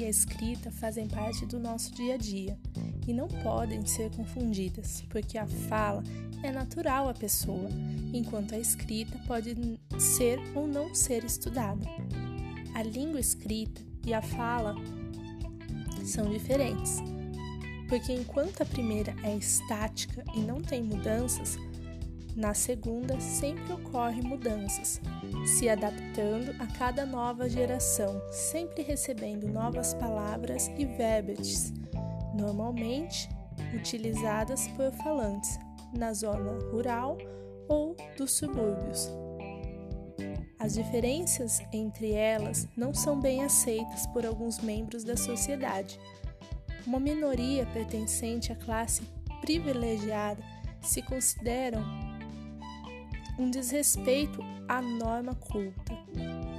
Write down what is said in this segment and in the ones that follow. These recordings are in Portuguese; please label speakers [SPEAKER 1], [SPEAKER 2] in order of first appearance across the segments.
[SPEAKER 1] e a escrita fazem parte do nosso dia a dia e não podem ser confundidas, porque a fala é natural à pessoa, enquanto a escrita pode ser ou não ser estudada. A língua escrita e a fala são diferentes, porque enquanto a primeira é estática e não tem mudanças, na segunda sempre ocorrem mudanças, se adaptando a cada nova geração, sempre recebendo novas palavras e verbos, normalmente utilizadas por falantes na zona rural ou dos subúrbios. As diferenças entre elas não são bem aceitas por alguns membros da sociedade. Uma minoria pertencente à classe privilegiada se consideram um desrespeito à norma culta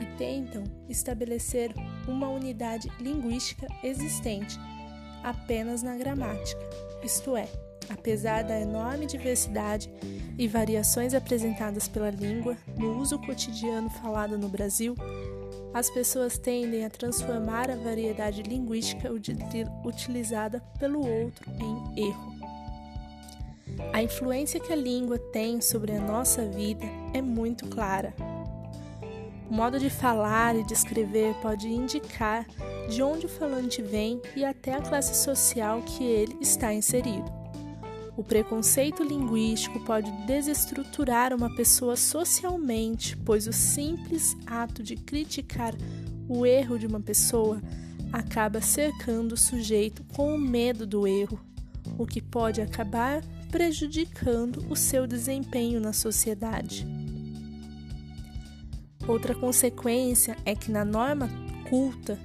[SPEAKER 1] e tentam estabelecer uma unidade linguística existente apenas na gramática, isto é, apesar da enorme diversidade e variações apresentadas pela língua no uso cotidiano falado no Brasil, as pessoas tendem a transformar a variedade linguística utilizada pelo outro em erro. A influência que a língua tem sobre a nossa vida é muito clara. O modo de falar e de escrever pode indicar de onde o falante vem e até a classe social que ele está inserido. O preconceito linguístico pode desestruturar uma pessoa socialmente, pois o simples ato de criticar o erro de uma pessoa acaba cercando o sujeito com o medo do erro, o que pode acabar prejudicando o seu desempenho na sociedade. Outra consequência é que na norma culta,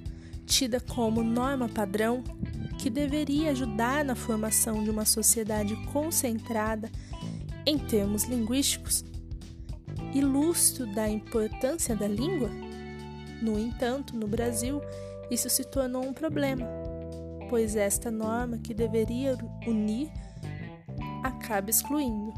[SPEAKER 1] tida como norma padrão, que deveria ajudar na formação de uma sociedade concentrada em termos linguísticos, ilustro da importância da língua, no entanto, no Brasil, isso se tornou um problema, pois esta norma que deveria unir acaba excluindo.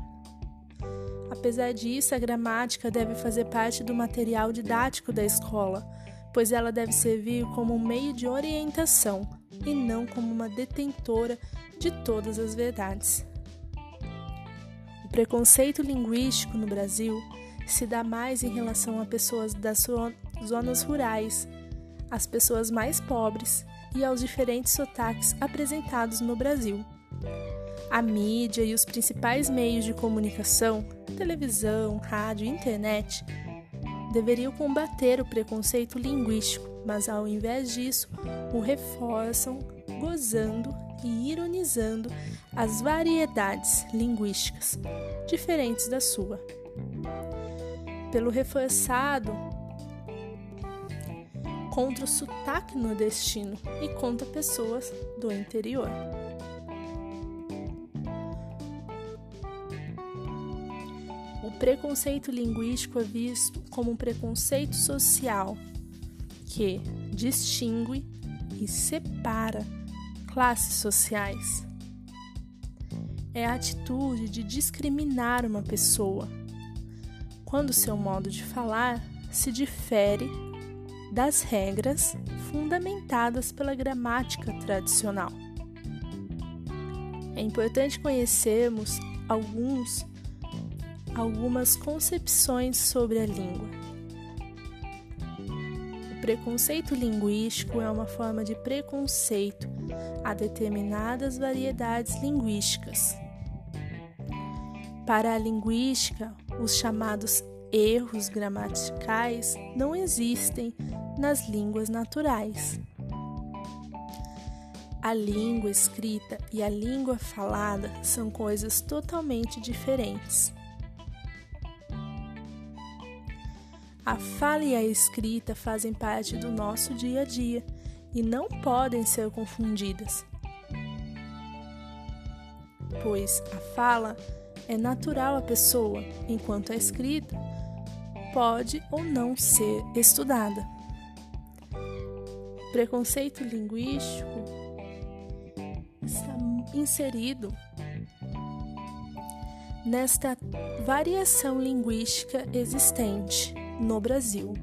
[SPEAKER 1] Apesar disso, a gramática deve fazer parte do material didático da escola, pois ela deve servir como um meio de orientação e não como uma detentora de todas as verdades. O preconceito linguístico no Brasil se dá mais em relação a pessoas das zonas rurais, às pessoas mais pobres e aos diferentes sotaques apresentados no Brasil. A mídia e os principais meios de comunicação, televisão, rádio e internet, deveriam combater o preconceito linguístico, mas ao invés disso, o reforçam, gozando e ironizando as variedades linguísticas diferentes da sua. Pelo reforçado contra o sotaque nordestino e contra pessoas do interior. Preconceito linguístico é visto como um preconceito social que distingue e separa classes sociais. É a atitude de discriminar uma pessoa quando seu modo de falar se difere das regras fundamentadas pela gramática tradicional. É importante conhecermos alguns algumas concepções sobre a língua. O preconceito linguístico é uma forma de preconceito a determinadas variedades linguísticas. Para a linguística, os chamados erros gramaticais não existem nas línguas naturais. A língua escrita e a língua falada são coisas totalmente diferentes. A fala e a escrita fazem parte do nosso dia a dia e não podem ser confundidas, pois a fala é natural à pessoa, enquanto a escrita pode ou não ser estudada. Preconceito linguístico está inserido nesta variação linguística existente no Brasil.